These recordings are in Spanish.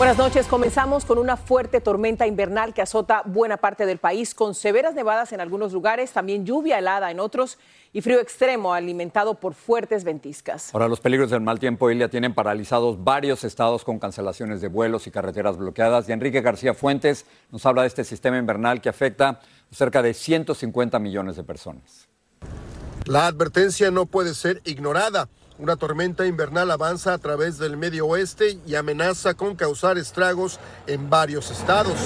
Buenas noches. Comenzamos con una fuerte tormenta invernal que azota buena parte del país, con severas nevadas en algunos lugares, también lluvia helada en otros y frío extremo alimentado por fuertes ventiscas. Ahora los peligros del mal tiempo, Ilia, tienen paralizados varios estados con cancelaciones de vuelos y carreteras bloqueadas. Y Enrique García Fuentes nos habla de este sistema invernal que afecta a cerca de 150 millones de personas. La advertencia no puede ser ignorada. Una tormenta invernal avanza a través del medio oeste y amenaza con causar estragos en varios estados.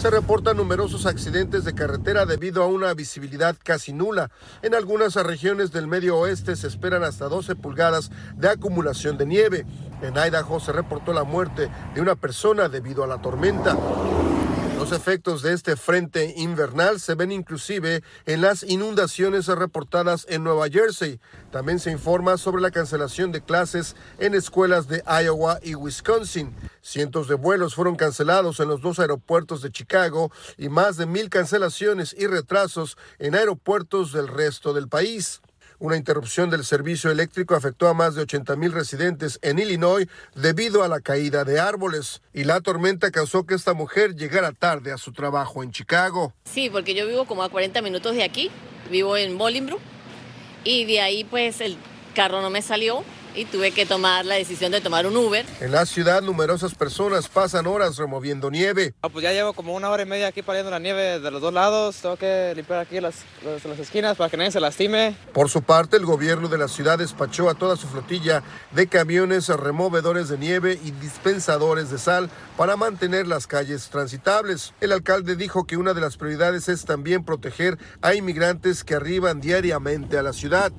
Se reportan numerosos accidentes de carretera debido a una visibilidad casi nula. En algunas regiones del medio oeste se esperan hasta 12 pulgadas de acumulación de nieve. En Idaho se reportó la muerte de una persona debido a la tormenta. Los efectos de este frente invernal se ven inclusive en las inundaciones reportadas en Nueva Jersey. También se informa sobre la cancelación de clases en escuelas de Iowa y Wisconsin. Cientos de vuelos fueron cancelados en los dos aeropuertos de Chicago y más de mil cancelaciones y retrasos en aeropuertos del resto del país. Una interrupción del servicio eléctrico afectó a más de 80 mil residentes en Illinois debido a la caída de árboles y la tormenta causó que esta mujer llegara tarde a su trabajo en Chicago. Sí, porque yo vivo como a 40 minutos de aquí, vivo en Bolingbrook y de ahí pues el carro no me salió y tuve que tomar la decisión de tomar un Uber. En la ciudad, numerosas personas pasan horas removiendo nieve. Ah, pues ya llevo como una hora y media aquí pariendo la nieve de los dos lados. Tengo que limpiar aquí las, las, las esquinas para que nadie se lastime. Por su parte, el gobierno de la ciudad despachó a toda su flotilla de camiones removedores de nieve y dispensadores de sal para mantener las calles transitables. El alcalde dijo que una de las prioridades es también proteger a inmigrantes que arriban diariamente a la ciudad.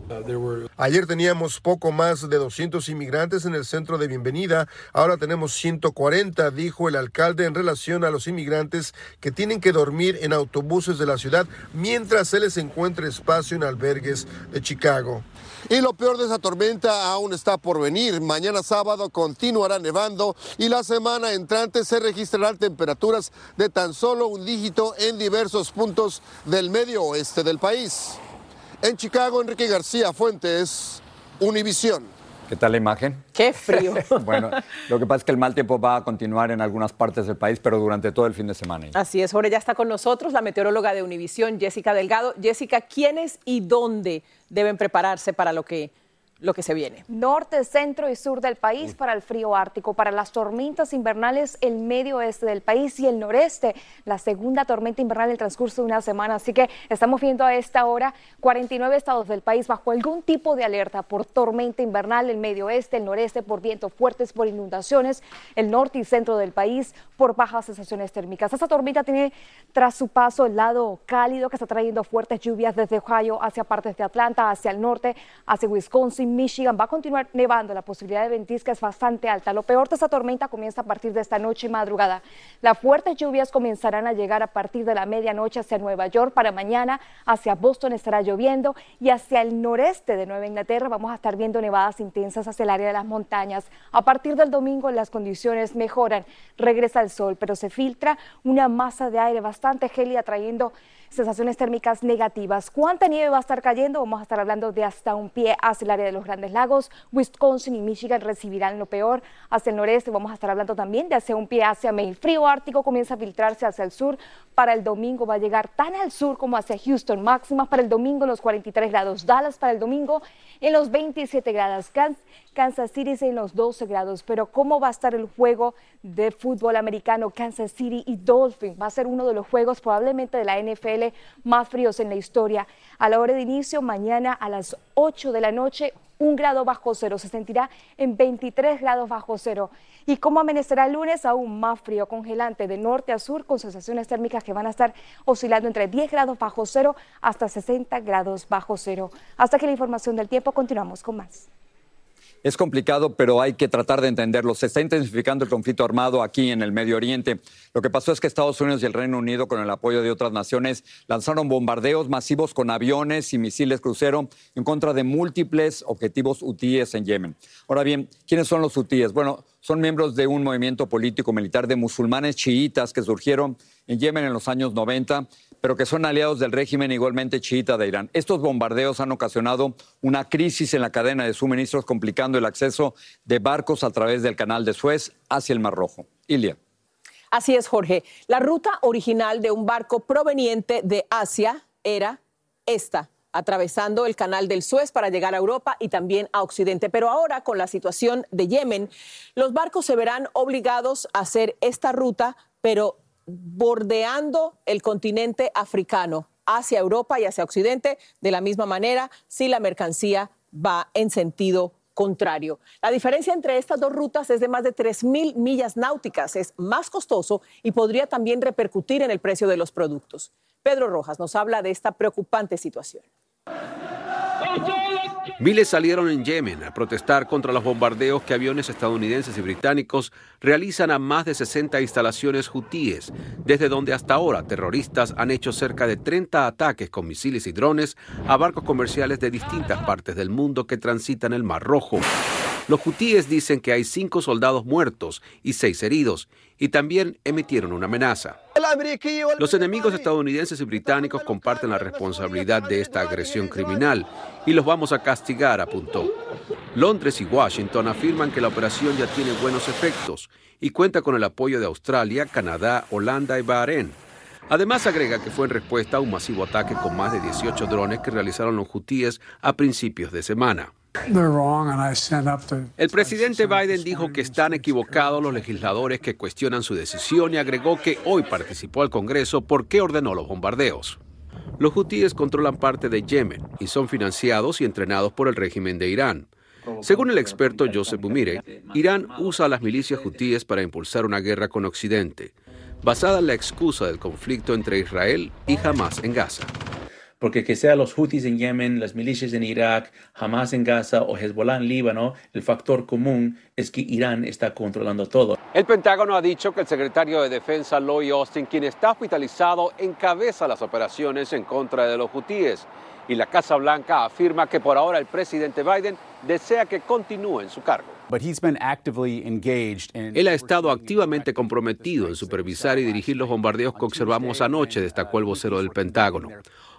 Ayer teníamos poco más de 200 inmigrantes en el centro de bienvenida, ahora tenemos 140, dijo el alcalde en relación a los inmigrantes que tienen que dormir en autobuses de la ciudad mientras se les encuentre espacio en albergues de Chicago. Y lo peor de esa tormenta aún está por venir. Mañana sábado continuará nevando y la semana entrante se registrarán temperaturas de tan solo un dígito en diversos puntos del medio oeste del país. En Chicago, Enrique García Fuentes, Univisión. ¿Qué tal la imagen? Qué frío. bueno, lo que pasa es que el mal tiempo va a continuar en algunas partes del país, pero durante todo el fin de semana. Así es, ahora ya está con nosotros la meteoróloga de Univisión, Jessica Delgado. Jessica, ¿quiénes y dónde deben prepararse para lo que lo que se viene. Norte, centro y sur del país para el frío ártico, para las tormentas invernales el medio oeste del país y el noreste, la segunda tormenta invernal en el transcurso de una semana. Así que estamos viendo a esta hora 49 estados del país bajo algún tipo de alerta por tormenta invernal, el medio oeste, el noreste por vientos fuertes, por inundaciones, el norte y centro del país por bajas sensaciones térmicas. Esta tormenta tiene tras su paso el lado cálido que está trayendo fuertes lluvias desde Ohio hacia partes de Atlanta, hacia el norte, hacia Wisconsin, Michigan. Va a continuar nevando, la posibilidad de ventisca es bastante alta. Lo peor de esta tormenta comienza a partir de esta noche y madrugada. Las fuertes lluvias comenzarán a llegar a partir de la medianoche hacia Nueva York. Para mañana hacia Boston estará lloviendo y hacia el noreste de Nueva Inglaterra vamos a estar viendo nevadas intensas hacia el área de las montañas. A partir del domingo las condiciones mejoran, regresa el sol, pero se filtra una masa de aire bastante gélida trayendo sensaciones térmicas negativas. ¿Cuánta nieve va a estar cayendo? Vamos a estar hablando de hasta un pie hacia el área de los Grandes Lagos. Wisconsin y Michigan recibirán lo peor. Hacia el noreste vamos a estar hablando también de hacia un pie hacia Maine. Frío ártico comienza a filtrarse hacia el sur. Para el domingo va a llegar tan al sur como hacia Houston. Máximas para el domingo en los 43 grados. Dallas para el domingo en los 27 grados. Kansas City en los 12 grados. Pero ¿cómo va a estar el juego de fútbol americano Kansas City y Dolphins? Va a ser uno de los juegos probablemente de la NFL más fríos en la historia. A la hora de inicio, mañana a las 8 de la noche, un grado bajo cero, se sentirá en 23 grados bajo cero. ¿Y cómo amanecerá el lunes? Aún más frío, congelante de norte a sur, con sensaciones térmicas que van a estar oscilando entre 10 grados bajo cero hasta 60 grados bajo cero. Hasta que la información del tiempo, continuamos con más. Es complicado, pero hay que tratar de entenderlo. Se está intensificando el conflicto armado aquí en el Medio Oriente. Lo que pasó es que Estados Unidos y el Reino Unido, con el apoyo de otras naciones, lanzaron bombardeos masivos con aviones y misiles crucero en contra de múltiples objetivos hutíes en Yemen. Ahora bien, ¿quiénes son los hutíes? Bueno, son miembros de un movimiento político militar de musulmanes chiitas que surgieron en Yemen en los años 90 pero que son aliados del régimen igualmente chiita de Irán. Estos bombardeos han ocasionado una crisis en la cadena de suministros, complicando el acceso de barcos a través del canal de Suez hacia el Mar Rojo. Ilia. Así es, Jorge. La ruta original de un barco proveniente de Asia era esta, atravesando el canal del Suez para llegar a Europa y también a Occidente. Pero ahora, con la situación de Yemen, los barcos se verán obligados a hacer esta ruta, pero bordeando el continente africano hacia Europa y hacia Occidente, de la misma manera si la mercancía va en sentido contrario. La diferencia entre estas dos rutas es de más de 3.000 millas náuticas. Es más costoso y podría también repercutir en el precio de los productos. Pedro Rojas nos habla de esta preocupante situación. Miles salieron en Yemen a protestar contra los bombardeos que aviones estadounidenses y británicos realizan a más de 60 instalaciones hutíes, desde donde hasta ahora terroristas han hecho cerca de 30 ataques con misiles y drones a barcos comerciales de distintas partes del mundo que transitan el Mar Rojo. Los hutíes dicen que hay cinco soldados muertos y seis heridos, y también emitieron una amenaza. Los enemigos estadounidenses y británicos comparten la responsabilidad de esta agresión criminal y los vamos a castigar, apuntó. Londres y Washington afirman que la operación ya tiene buenos efectos y cuenta con el apoyo de Australia, Canadá, Holanda y Bahrein. Además agrega que fue en respuesta a un masivo ataque con más de 18 drones que realizaron los hutíes a principios de semana. El presidente Biden dijo que están equivocados los legisladores que cuestionan su decisión y agregó que hoy participó al Congreso porque ordenó los bombardeos. Los hutíes controlan parte de Yemen y son financiados y entrenados por el régimen de Irán. Según el experto Joseph Bumire, Irán usa a las milicias hutíes para impulsar una guerra con Occidente, basada en la excusa del conflicto entre Israel y Hamas en Gaza porque que sean los Houthis en Yemen, las milicias en Irak, Hamas en Gaza o Hezbollah en Líbano, el factor común es que Irán está controlando todo. El Pentágono ha dicho que el secretario de Defensa Lloyd Austin, quien está hospitalizado, encabeza las operaciones en contra de los hutíes. Y la Casa Blanca afirma que por ahora el presidente Biden desea que continúe en su cargo. Él ha estado activamente comprometido en supervisar y dirigir los bombardeos que observamos anoche, destacó el vocero del Pentágono.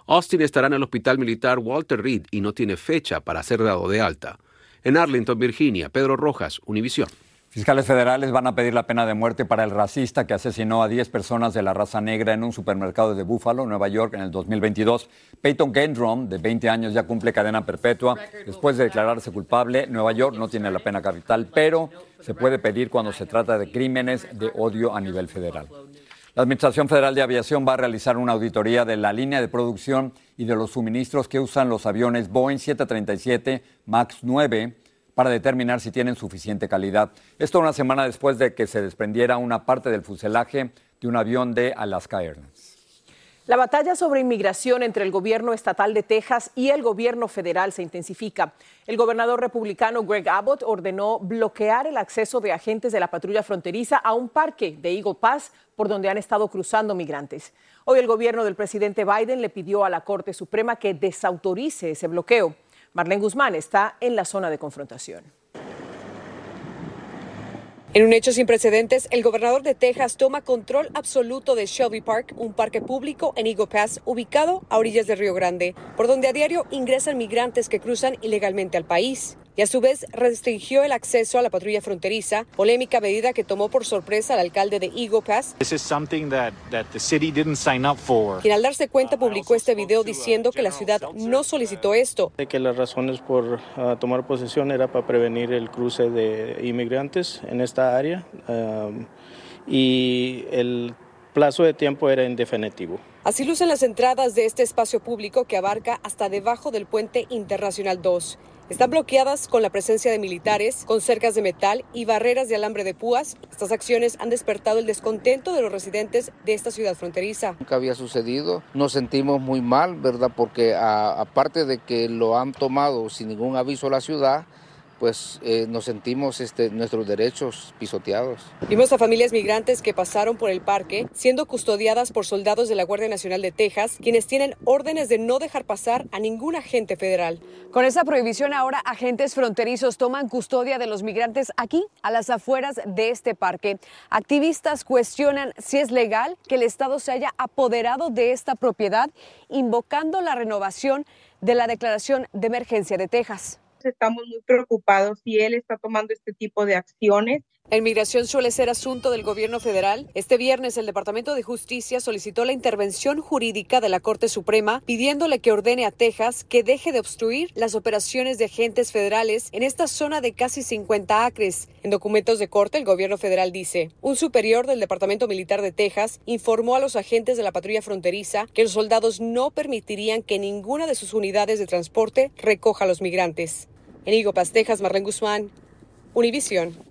Austin estará en el Hospital Militar Walter Reed y no tiene fecha para ser dado de alta. En Arlington, Virginia, Pedro Rojas, Univisión. Fiscales federales van a pedir la pena de muerte para el racista que asesinó a 10 personas de la raza negra en un supermercado de Buffalo, Nueva York, en el 2022. Peyton Gendron, de 20 años, ya cumple cadena perpetua. Después de declararse culpable, Nueva York no tiene la pena capital, pero se puede pedir cuando se trata de crímenes de odio a nivel federal. La Administración Federal de Aviación va a realizar una auditoría de la línea de producción y de los suministros que usan los aviones Boeing 737 MAX 9 para determinar si tienen suficiente calidad. Esto una semana después de que se desprendiera una parte del fuselaje de un avión de Alaska Airlines. La batalla sobre inmigración entre el gobierno estatal de Texas y el gobierno federal se intensifica. El gobernador republicano Greg Abbott ordenó bloquear el acceso de agentes de la patrulla fronteriza a un parque de Eagle Pass por donde han estado cruzando migrantes. Hoy el gobierno del presidente Biden le pidió a la Corte Suprema que desautorice ese bloqueo. Marlene Guzmán está en la zona de confrontación. En un hecho sin precedentes, el gobernador de Texas toma control absoluto de Shelby Park, un parque público en Eagle Pass ubicado a orillas del Río Grande, por donde a diario ingresan migrantes que cruzan ilegalmente al país. Y a su vez restringió el acceso a la patrulla fronteriza, polémica medida que tomó por sorpresa al alcalde de Eagle Pass, quien al darse cuenta publicó este video diciendo que la ciudad no solicitó esto. Que las razones por uh, tomar posesión era para prevenir el cruce de inmigrantes. En esta área um, y el plazo de tiempo era indefinitivo. Así lucen las entradas de este espacio público que abarca hasta debajo del puente internacional 2. Están bloqueadas con la presencia de militares, con cercas de metal y barreras de alambre de púas. Estas acciones han despertado el descontento de los residentes de esta ciudad fronteriza. Nunca había sucedido. Nos sentimos muy mal, ¿verdad? Porque aparte de que lo han tomado sin ningún aviso a la ciudad, pues eh, nos sentimos este, nuestros derechos pisoteados. Vimos a familias migrantes que pasaron por el parque siendo custodiadas por soldados de la Guardia Nacional de Texas, quienes tienen órdenes de no dejar pasar a ningún agente federal. Con esa prohibición ahora agentes fronterizos toman custodia de los migrantes aquí, a las afueras de este parque. Activistas cuestionan si es legal que el Estado se haya apoderado de esta propiedad, invocando la renovación de la Declaración de Emergencia de Texas estamos muy preocupados si él está tomando este tipo de acciones. La inmigración suele ser asunto del gobierno federal. Este viernes el Departamento de Justicia solicitó la intervención jurídica de la Corte Suprema pidiéndole que ordene a Texas que deje de obstruir las operaciones de agentes federales en esta zona de casi 50 acres. En documentos de corte el gobierno federal dice, un superior del Departamento Militar de Texas informó a los agentes de la patrulla fronteriza que los soldados no permitirían que ninguna de sus unidades de transporte recoja a los migrantes. En Higo Texas, Marlene Guzmán, Univisión.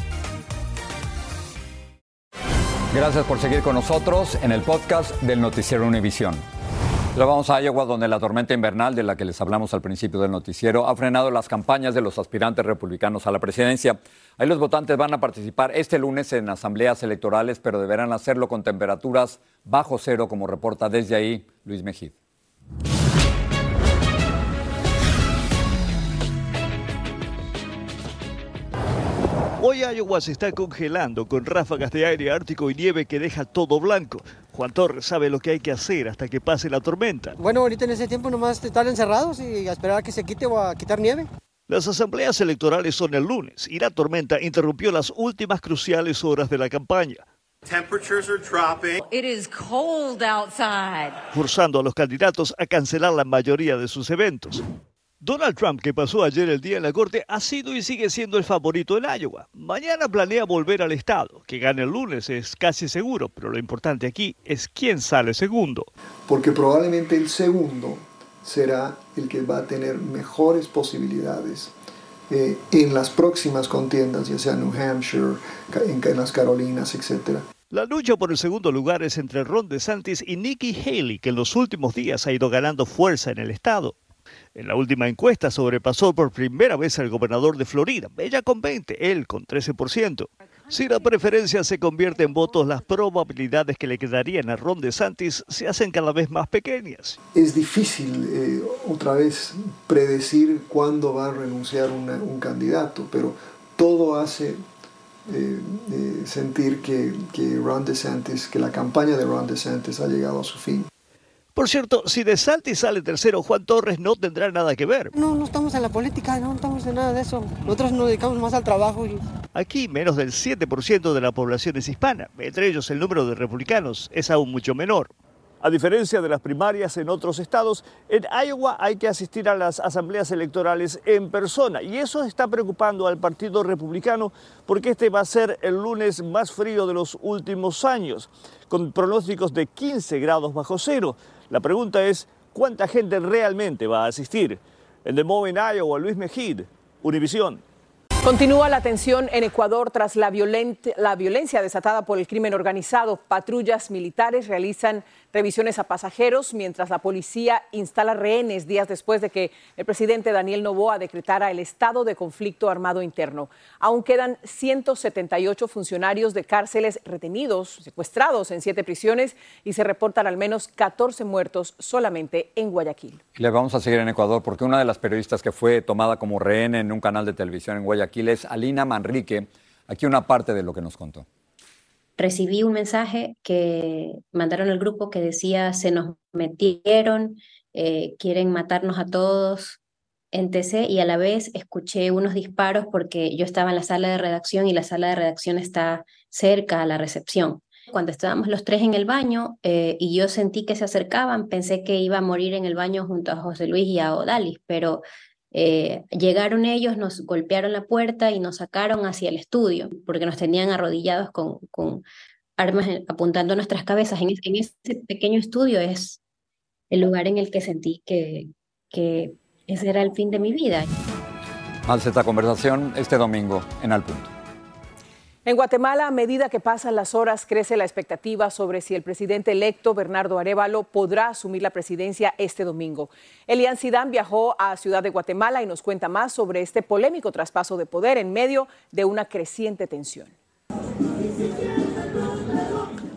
Gracias por seguir con nosotros en el podcast del Noticiero Univisión. Ahora vamos a Iowa, donde la tormenta invernal de la que les hablamos al principio del noticiero ha frenado las campañas de los aspirantes republicanos a la presidencia. Ahí los votantes van a participar este lunes en asambleas electorales, pero deberán hacerlo con temperaturas bajo cero, como reporta desde ahí Luis Mejid. Hoy Iowa se está congelando con ráfagas de aire ártico y nieve que deja todo blanco. Juan Torres sabe lo que hay que hacer hasta que pase la tormenta. Bueno, ahorita en ese tiempo nomás estar encerrados y esperar a que se quite o a quitar nieve. Las asambleas electorales son el lunes y la tormenta interrumpió las últimas cruciales horas de la campaña. Forzando a los candidatos a cancelar la mayoría de sus eventos. Donald Trump, que pasó ayer el día en la corte, ha sido y sigue siendo el favorito en Iowa. Mañana planea volver al estado. Que gane el lunes es casi seguro, pero lo importante aquí es quién sale segundo. Porque probablemente el segundo será el que va a tener mejores posibilidades eh, en las próximas contiendas, ya sea en New Hampshire, en, en las Carolinas, etc. La lucha por el segundo lugar es entre Ron DeSantis y Nikki Haley, que en los últimos días ha ido ganando fuerza en el estado. En la última encuesta sobrepasó por primera vez al gobernador de Florida, ella con 20, él con 13%. Si la preferencia se convierte en votos, las probabilidades que le quedarían a Ron DeSantis se hacen cada vez más pequeñas. Es difícil eh, otra vez predecir cuándo va a renunciar un candidato, pero todo hace eh, eh, sentir que, que Ron DeSantis, que la campaña de Ron DeSantis ha llegado a su fin. Por cierto, si de Salti sale tercero, Juan Torres no tendrá nada que ver. No, no estamos en la política, no estamos en nada de eso. Nosotros nos dedicamos más al trabajo. Y... Aquí menos del 7% de la población es hispana. Entre ellos el número de republicanos es aún mucho menor. A diferencia de las primarias en otros estados, en Iowa hay que asistir a las asambleas electorales en persona y eso está preocupando al Partido Republicano porque este va a ser el lunes más frío de los últimos años, con pronósticos de 15 grados bajo cero. La pregunta es, ¿cuánta gente realmente va a asistir? En Des Moines, Iowa, Luis Mejid, Univisión. Continúa la tensión en Ecuador tras la, la, violencia desatada por el crimen organizado. Patrullas militares realizan revisiones a pasajeros mientras la policía instala rehenes días después de que el presidente Daniel Novoa decretara el estado de conflicto armado interno. Aún quedan 178 funcionarios de cárceles retenidos, secuestrados en siete prisiones y se reportan al menos 14 muertos solamente en Guayaquil. Le vamos a seguir en Ecuador porque una de las periodistas que fue tomada como rehén en un canal de televisión en Guayaquil es Alina Manrique. Aquí una parte de lo que nos contó recibí un mensaje que mandaron al grupo que decía, se nos metieron, eh, quieren matarnos a todos en TC y a la vez escuché unos disparos porque yo estaba en la sala de redacción y la sala de redacción está cerca a la recepción. Cuando estábamos los tres en el baño eh, y yo sentí que se acercaban, pensé que iba a morir en el baño junto a José Luis y a Odalis, pero eh, llegaron ellos, nos golpearon la puerta y nos sacaron hacia el estudio, porque nos tenían arrodillados con, armas apuntando nuestras cabezas. En, ese pequeño estudio es el lugar en el que sentí que, ese era el fin de mi vida. Más esta conversación este domingo en Al Punto. En Guatemala, a medida que pasan las horas, crece la expectativa sobre si el presidente electo Bernardo Arevalo podrá asumir la presidencia este domingo. Elian Sidán viajó a Ciudad de Guatemala y nos cuenta más sobre este polémico traspaso de poder en medio de una creciente tensión.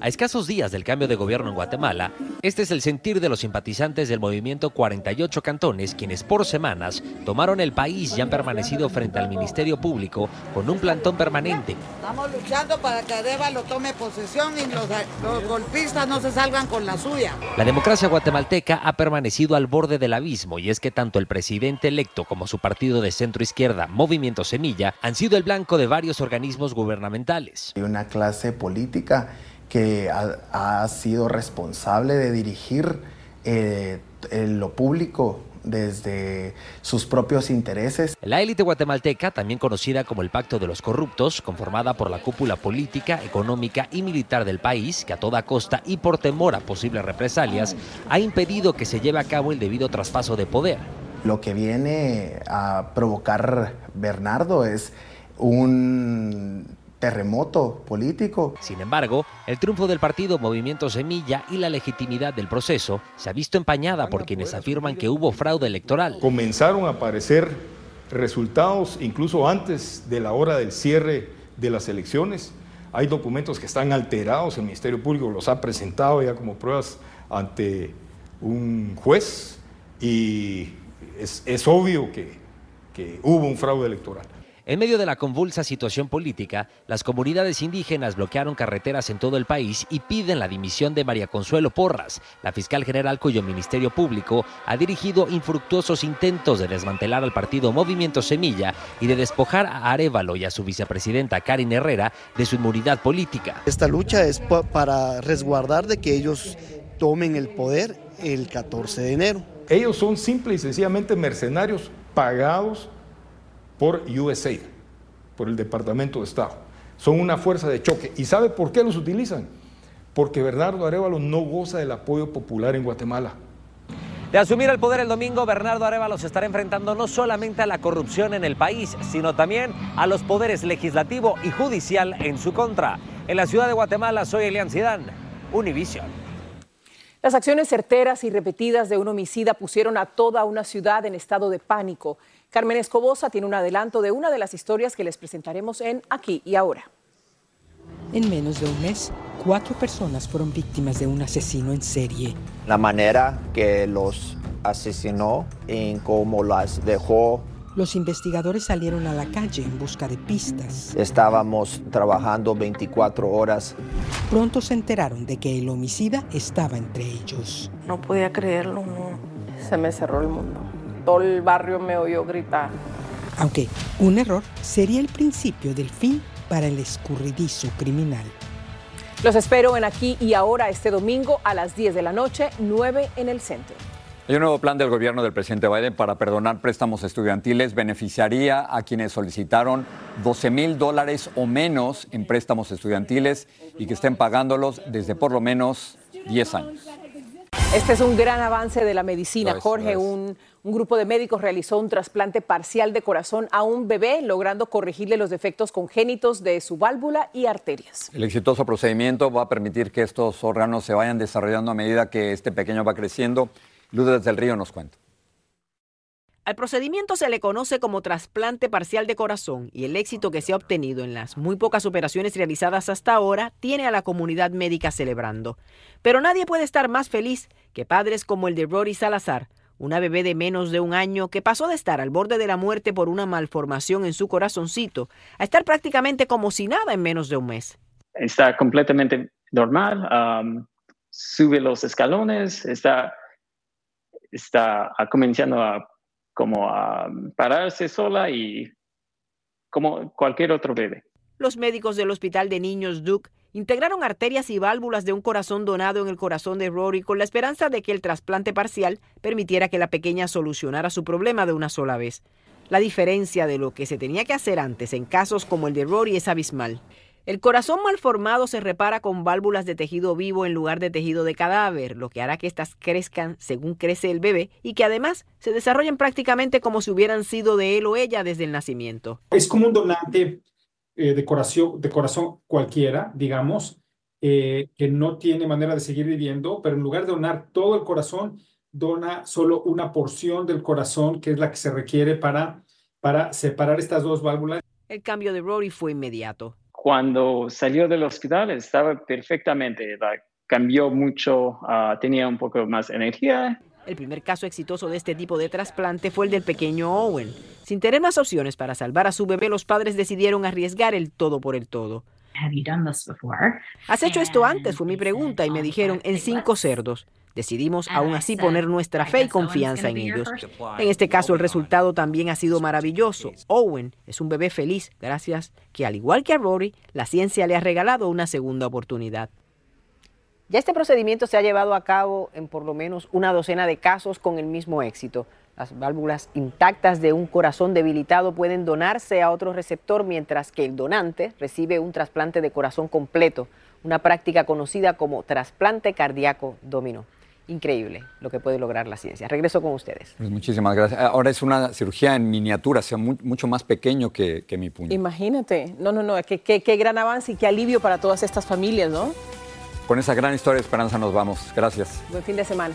A escasos días del cambio de gobierno en Guatemala, este es el sentir de los simpatizantes del movimiento 48 Cantones, quienes por semanas tomaron el país y han permanecido frente al Ministerio Público con un plantón permanente. Estamos luchando para que lo tome posesión y los, los golpistas no se salgan con la suya. La democracia guatemalteca ha permanecido al borde del abismo y es que tanto el presidente electo como su partido de centro izquierda, Movimiento Semilla, han sido el blanco de varios organismos gubernamentales. Hay una clase política que ha, sido responsable de dirigir eh, lo público desde sus propios intereses. La élite guatemalteca, también conocida como el Pacto de los Corruptos, conformada por la cúpula política, económica y militar del país, que a toda costa y por temor a posibles represalias, ha impedido que se lleve a cabo el debido traspaso de poder. Lo que viene a provocar Bernardo es un terremoto político. Sin embargo, el triunfo del partido Movimiento Semilla y la legitimidad del proceso se ha visto empañada por quienes afirman que hubo fraude electoral. Comenzaron a aparecer resultados incluso antes de la hora del cierre de las elecciones. Hay documentos que están alterados, el Ministerio Público los ha presentado ya como pruebas ante un juez y es, obvio que, que hubo un fraude electoral. En medio de la convulsa situación política, las comunidades indígenas bloquearon carreteras en todo el país y piden la dimisión de María Consuelo Porras, la fiscal general cuyo Ministerio Público ha dirigido infructuosos intentos de desmantelar al partido Movimiento Semilla y de despojar a Arevalo y a su vicepresidenta Karin Herrera de su inmunidad política. Esta lucha es para resguardar de que ellos tomen el poder el 14 de enero. Ellos son simple y sencillamente mercenarios pagados por USAID, por el Departamento de Estado. Son una fuerza de choque. ¿Y sabe por qué los utilizan? Porque Bernardo Arevalo no goza del apoyo popular en Guatemala. De asumir el poder el domingo, Bernardo Arevalo se estará enfrentando no solamente a la corrupción en el país, sino también a los poderes legislativo y judicial en su contra. En la ciudad de Guatemala, soy Elian Sidán, Univision. Las acciones certeras y repetidas de un homicida pusieron a toda una ciudad en estado de pánico. Carmen Escobosa tiene un adelanto de una de las historias que les presentaremos en Aquí y Ahora. En menos de un mes, cuatro personas fueron víctimas de un asesino en serie. La manera que los asesinó, en cómo las dejó los investigadores salieron a la calle en busca de pistas. Estábamos trabajando 24 horas. Pronto se enteraron de que el homicida estaba entre ellos. No podía creerlo, Se me cerró el mundo todo el barrio me oyó gritar. Aunque un error sería el principio del fin para el escurridizo criminal. Los espero en aquí y ahora este domingo a las 10 de la noche, 9 en el centro. Hay un nuevo plan del gobierno del presidente Biden para perdonar préstamos estudiantiles. Beneficiaría a quienes solicitaron 12 mil dólares o menos en préstamos estudiantiles y que estén pagándolos desde por lo menos 10 años. Este es un gran avance de la medicina, Jorge. Un, un, grupo de médicos realizó un trasplante parcial de corazón a un bebé, logrando corregirle los defectos congénitos de su válvula y arterias. El exitoso procedimiento va a permitir que estos órganos se vayan desarrollando a medida que este pequeño va creciendo. Luz del Río nos cuenta. Al procedimiento se le conoce como trasplante parcial de corazón y el éxito que se ha obtenido en las muy pocas operaciones realizadas hasta ahora tiene a la comunidad médica celebrando. Pero nadie puede estar más feliz que padres como el de Rory Salazar, una bebé de menos de un año que pasó de estar al borde de la muerte por una malformación en su corazoncito a estar prácticamente como si nada en menos de un mes. Está completamente normal, sube los escalones, está, está comenzando a como a pararse sola y como cualquier otro bebé. Los médicos del Hospital de Niños Duke integraron arterias y válvulas de un corazón donado en el corazón de Rory con la esperanza de que el trasplante parcial permitiera que la pequeña solucionara su problema de una sola vez. La diferencia de lo que se tenía que hacer antes en casos como el de Rory es abismal. El corazón malformado se repara con válvulas de tejido vivo en lugar de tejido de cadáver, lo que hará que éstas crezcan según crece el bebé y que además se desarrollen prácticamente como si hubieran sido de él o ella desde el nacimiento. Es como un donante eh, de, corazón, de corazón cualquiera, digamos, eh, que no tiene manera de seguir viviendo, pero en lugar de donar todo el corazón, dona solo una porción del corazón, que es la que se requiere para, para separar estas dos válvulas. El cambio de Rory fue inmediato cuando salió del hospital estaba perfectamente, cambió mucho, ah, tenía un poco más energía. El primer caso exitoso de este tipo de trasplante fue el del pequeño Owen. Sin tener más opciones para salvar a su bebé, los padres decidieron arriesgar el todo por el todo. ¿Has hecho esto antes? Fue mi pregunta y me dijeron en cinco cerdos. Decidimos aún así poner nuestra fe y confianza en ellos. En este caso el resultado también ha sido maravilloso. Owen es un bebé feliz gracias que al igual que a Rory, la ciencia le ha regalado una segunda oportunidad. Ya este procedimiento se ha llevado a cabo en por lo menos una docena de casos con el mismo éxito. Las válvulas intactas de un corazón debilitado pueden donarse a otro receptor mientras que el donante recibe un trasplante de corazón completo, una práctica conocida como trasplante cardíaco dominó increíble lo que puede lograr la ciencia. Regreso con ustedes. Pues muchísimas gracias. Ahora es una cirugía en miniatura, sea, mucho más pequeño que, mi puño. Imagínate. No, no, no. Qué, qué gran avance y qué alivio para todas estas familias, ¿no? Con esa gran historia de esperanza nos vamos. Gracias. Buen fin de semana.